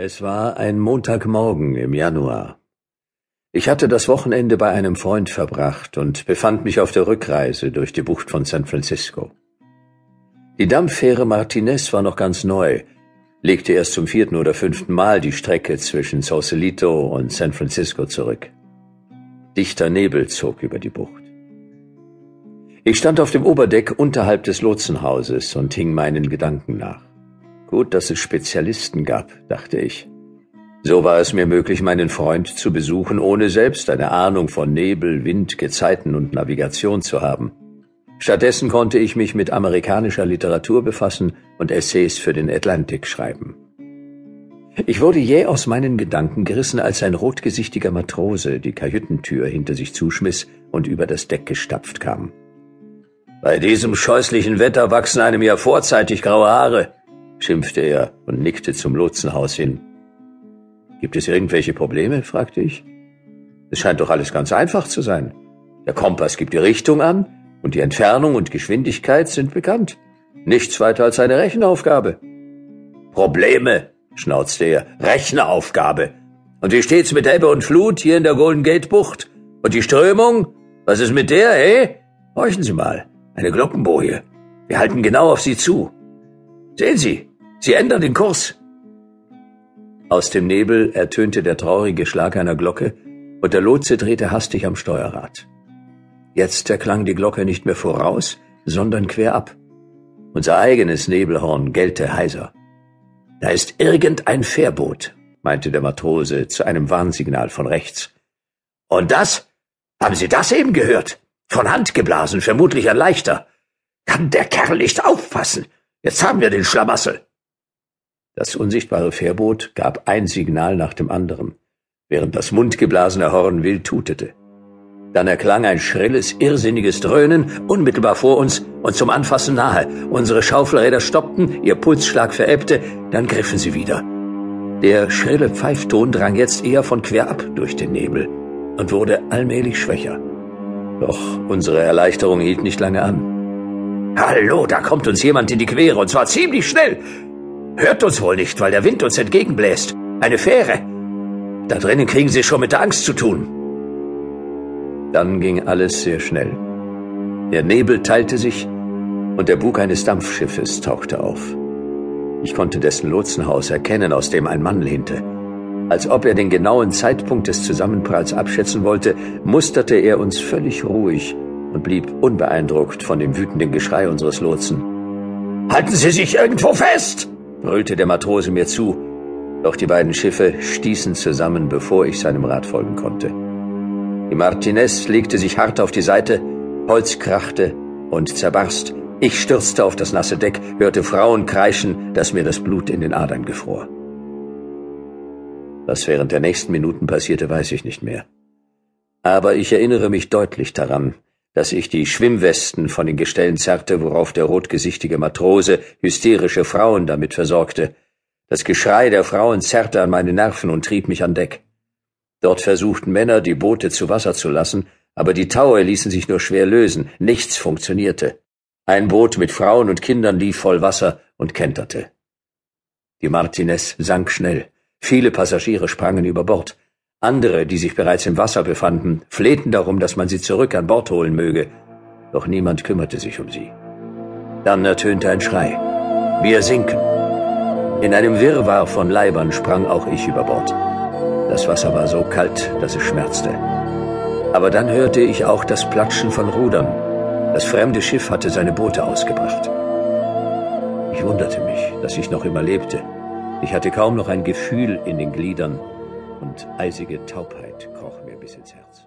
Es war ein Montagmorgen im Januar. Ich hatte das Wochenende bei einem Freund verbracht und befand mich auf der Rückreise durch die Bucht von San Francisco. Die Dampffähre Martinez war noch ganz neu, legte erst zum vierten oder fünften Mal die Strecke zwischen Sausalito und San Francisco zurück. Dichter Nebel zog über die Bucht. Ich stand auf dem Oberdeck unterhalb des Lotsenhauses und hing meinen Gedanken nach. Gut, dass es Spezialisten gab, dachte ich. So war es mir möglich, meinen Freund zu besuchen, ohne selbst eine Ahnung von Nebel, Wind, Gezeiten und Navigation zu haben. Stattdessen konnte ich mich mit amerikanischer Literatur befassen und Essays für den Atlantik schreiben. Ich wurde jäh aus meinen Gedanken gerissen, als ein rotgesichtiger Matrose die Kajütentür hinter sich zuschmiss und über das Deck gestapft kam. Bei diesem scheußlichen Wetter wachsen einem ja vorzeitig graue Haare, schimpfte er und nickte zum Lotsenhaus hin. Gibt es irgendwelche Probleme? fragte ich. Es scheint doch alles ganz einfach zu sein. Der Kompass gibt die Richtung an und die Entfernung und Geschwindigkeit sind bekannt. Nichts weiter als eine Rechenaufgabe. Probleme, schnauzte er. Rechenaufgabe. Und wie steht's mit Ebbe und Flut hier in der Golden Gate Bucht? Und die Strömung? Was ist mit der, eh? Horchen Sie mal. Eine Glockenboje. Wir halten genau auf Sie zu. Sehen Sie, Sie ändern den Kurs. Aus dem Nebel ertönte der traurige Schlag einer Glocke, und der Lotse drehte hastig am Steuerrad. Jetzt erklang die Glocke nicht mehr voraus, sondern querab. Unser eigenes Nebelhorn gellte heiser. Da ist irgendein Fährboot, meinte der Matrose zu einem Warnsignal von rechts. Und das? Haben Sie das eben gehört? Von Hand geblasen, vermutlich ein leichter. Kann der Kerl nicht aufpassen? Jetzt haben wir den Schlamassel. Das unsichtbare Fährboot gab ein Signal nach dem anderen, während das mundgeblasene Horn wild tutete. Dann erklang ein schrilles, irrsinniges Dröhnen unmittelbar vor uns und zum Anfassen nahe. Unsere Schaufelräder stoppten, ihr Pulsschlag verebbte, dann griffen sie wieder. Der schrille Pfeifton drang jetzt eher von querab durch den Nebel und wurde allmählich schwächer. Doch unsere Erleichterung hielt nicht lange an. Hallo, da kommt uns jemand in die Quere, und zwar ziemlich schnell. Hört uns wohl nicht, weil der Wind uns entgegenbläst. Eine Fähre. Da drinnen kriegen Sie schon mit der Angst zu tun. Dann ging alles sehr schnell. Der Nebel teilte sich und der Bug eines Dampfschiffes tauchte auf. Ich konnte dessen Lotsenhaus erkennen, aus dem ein Mann lehnte. Als ob er den genauen Zeitpunkt des Zusammenpralls abschätzen wollte, musterte er uns völlig ruhig und blieb unbeeindruckt von dem wütenden Geschrei unseres Lotsen. Halten Sie sich irgendwo fest! Brüllte der Matrose mir zu, doch die beiden Schiffe stießen zusammen, bevor ich seinem Rat folgen konnte. Die Martinez legte sich hart auf die Seite, Holz krachte und zerbarst. Ich stürzte auf das nasse Deck, hörte Frauen kreischen, dass mir das Blut in den Adern gefror. Was während der nächsten Minuten passierte, weiß ich nicht mehr. Aber ich erinnere mich deutlich daran, dass ich die Schwimmwesten von den Gestellen zerrte, worauf der rotgesichtige Matrose hysterische Frauen damit versorgte. Das Geschrei der Frauen zerrte an meine Nerven und trieb mich an Deck. Dort versuchten Männer, die Boote zu Wasser zu lassen, aber die Taue ließen sich nur schwer lösen, nichts funktionierte. Ein Boot mit Frauen und Kindern lief voll Wasser und kenterte. Die Martinez sank schnell. Viele Passagiere sprangen über Bord. Andere, die sich bereits im Wasser befanden, flehten darum, dass man sie zurück an Bord holen möge, doch niemand kümmerte sich um sie. Dann ertönte ein Schrei. Wir sinken. In einem Wirrwarr von Leibern sprang auch ich über Bord. Das Wasser war so kalt, dass es schmerzte. Aber dann hörte ich auch das Platschen von Rudern. Das fremde Schiff hatte seine Boote ausgebracht. Ich wunderte mich, dass ich noch immer lebte. Ich hatte kaum noch ein Gefühl in den Gliedern und eisige Taubheit kroch mir bis ins Herz.